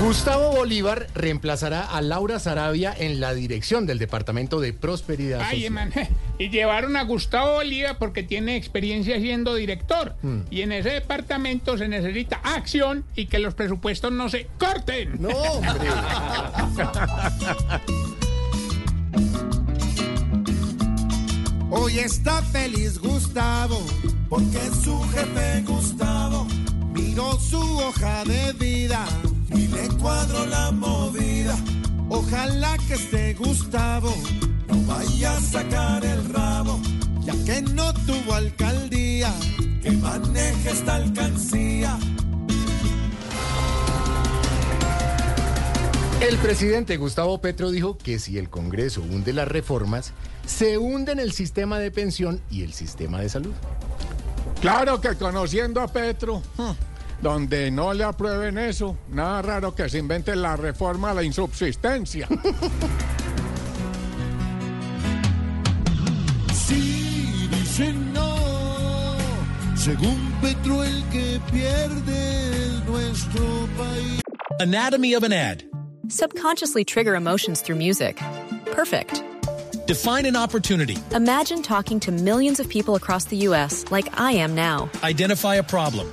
Gustavo Bolívar reemplazará a Laura Sarabia en la dirección del Departamento de Prosperidad Ay, Social. man, y llevaron a Gustavo Bolívar porque tiene experiencia siendo director. Y en ese departamento se necesita acción y que los presupuestos no se corten. No, hombre. Hoy está feliz Gustavo, porque su jefe Gustavo miró su hoja de vida la movida. Ojalá que este Gustavo no vaya a sacar el rabo, ya que no tuvo alcaldía, que maneje esta alcancía. El presidente Gustavo Petro dijo que si el Congreso hunde las reformas, se hunden el sistema de pensión y el sistema de salud. Claro que conociendo a Petro, donde no le aprueben eso, nada raro que se invente la reforma a la insubsistencia. Sí, dicen no. Según Petro, el que pierde es nuestro país. Anatomy of an ad. Subconsciously trigger emotions through music. Perfect. Define an opportunity. Imagine talking to millions of people across the U.S. like I am now. Identify a problem.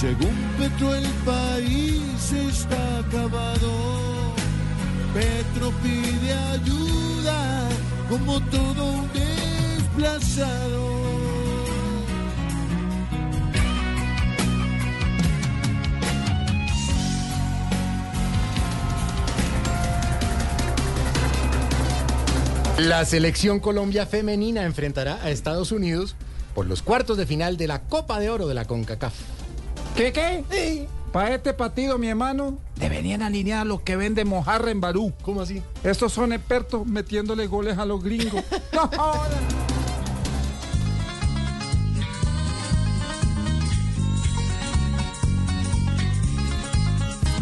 Según Petro, el país está acabado. Petro pide ayuda como todo un desplazado. La selección Colombia femenina enfrentará a Estados Unidos por los cuartos de final de la Copa de Oro de la CONCACAF. ¿Qué qué? Para este partido, mi hermano, deberían alinear a los que venden mojarra en Barú. ¿Cómo así? Estos son expertos metiéndole goles a los gringos. No jodan.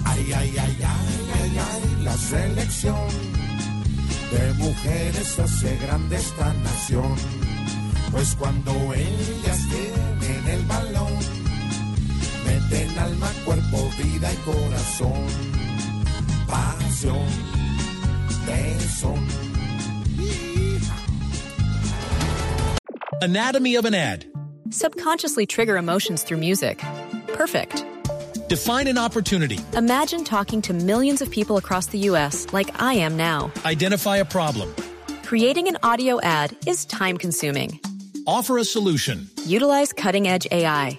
Ay, ay, ay, ay, ay, ay, la selección de mujeres hace grande esta nación. Pues cuando ellas tienen el balón, meten alma, cuerpo, vida y corazón. Pasión, tesón. Anatomy of an ad. Subconsciously trigger emotions through music. Perfect. Define an opportunity. Imagine talking to millions of people across the U.S. like I am now. Identify a problem. Creating an audio ad is time consuming. Offer a solution. Utilize cutting edge AI.